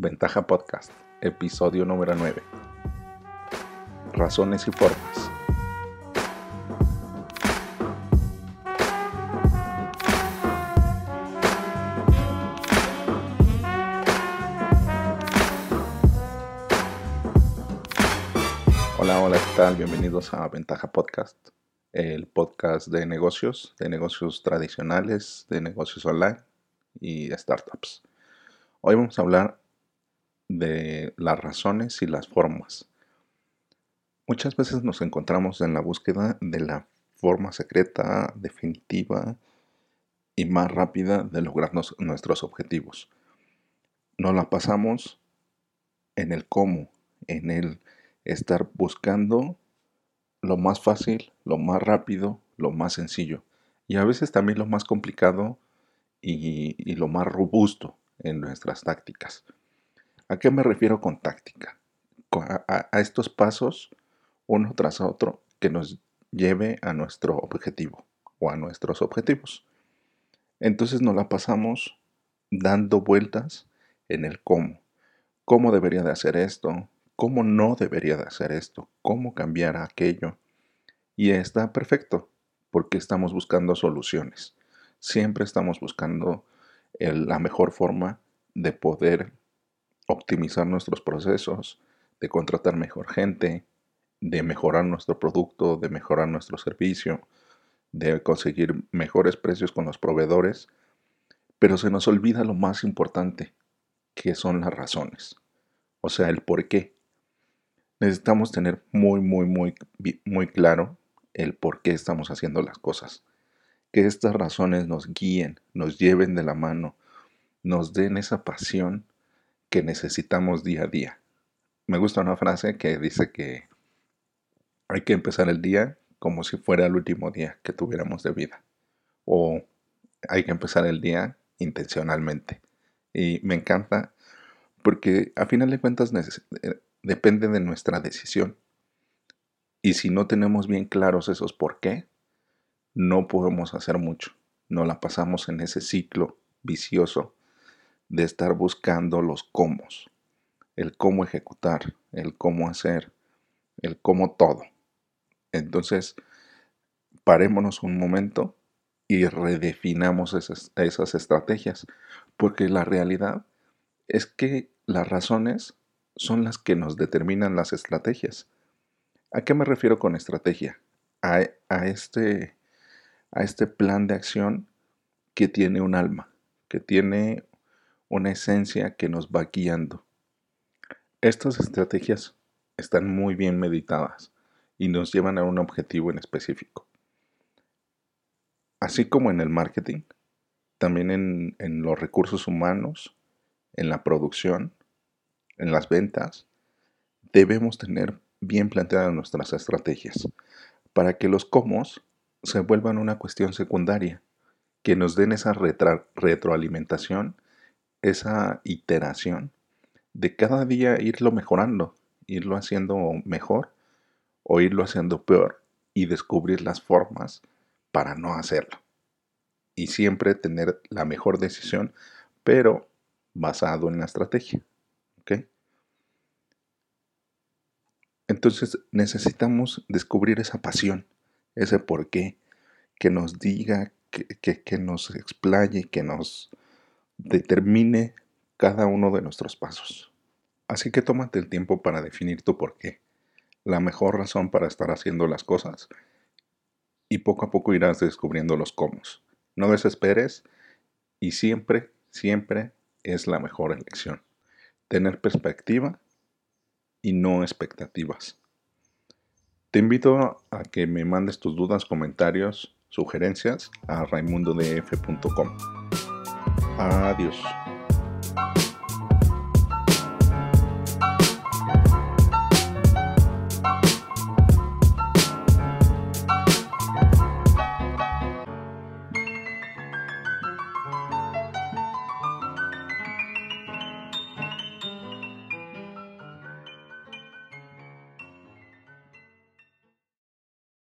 Ventaja Podcast, episodio número 9. Razones y formas. Hola, hola, ¿qué tal? Bienvenidos a Ventaja Podcast, el podcast de negocios, de negocios tradicionales, de negocios online y startups. Hoy vamos a hablar de las razones y las formas. Muchas veces nos encontramos en la búsqueda de la forma secreta, definitiva y más rápida de lograr nuestros objetivos. Nos la pasamos en el cómo, en el estar buscando lo más fácil, lo más rápido, lo más sencillo y a veces también lo más complicado y, y lo más robusto en nuestras tácticas. ¿A qué me refiero con táctica? A, estos pasos, uno tras otro, que nos lleve a nuestro objetivo o a nuestros objetivos. Entonces nos la pasamos dando vueltas en el cómo. ¿Cómo debería de hacer esto? ¿Cómo no debería de hacer esto? ¿Cómo cambiar aquello? Y está perfecto, porque estamos buscando soluciones. Siempre estamos buscando la mejor forma de poder optimizar nuestros procesos, de contratar mejor gente, de mejorar nuestro producto, de mejorar nuestro servicio, de conseguir mejores precios con los proveedores, pero se nos olvida lo más importante, que son las razones, o sea, el por qué. Necesitamos tener muy, muy, muy, muy claro el por qué estamos haciendo las cosas. Que estas razones nos guíen, nos lleven de la mano, nos den esa pasión que necesitamos día a día. Me gusta una frase que dice que hay que empezar el día como si fuera el último día que tuviéramos de vida. O hay que empezar el día intencionalmente. Y me encanta porque a final de cuentas eh, depende de nuestra decisión. Y si no tenemos bien claros esos por qué, no podemos hacer mucho. No la pasamos en ese ciclo vicioso de estar buscando los cómo, el cómo ejecutar, el cómo hacer, el cómo todo. Entonces, parémonos un momento y redefinamos esas, estrategias, porque la realidad es que las razones son las que nos determinan las estrategias. ¿A qué me refiero con estrategia? A, a, este, a este plan de acción que tiene un alma, que tiene una esencia que nos va guiando. Estas estrategias están muy bien meditadas y nos llevan a un objetivo en específico. Así como en el marketing, también en, los recursos humanos, en la producción, en las ventas, debemos tener bien planteadas nuestras estrategias para que los cómo se vuelvan una cuestión secundaria, que nos den esa retroalimentación esa iteración de cada día irlo mejorando, irlo haciendo mejor o irlo haciendo peor y descubrir las formas para no hacerlo. Y siempre tener la mejor decisión, pero basado en la estrategia. Entonces necesitamos descubrir esa pasión, ese por qué, que nos diga, que, que nos explaye, que nos determine cada uno de nuestros pasos. Así que tómate el tiempo para definir tu por qué, la mejor razón para estar haciendo las cosas y poco a poco irás descubriendo los cómo. No desesperes y siempre, siempre es la mejor elección. Tener perspectiva y no expectativas. Te invito a que me mandes tus dudas, comentarios, sugerencias a raimundodf.com. Adiós.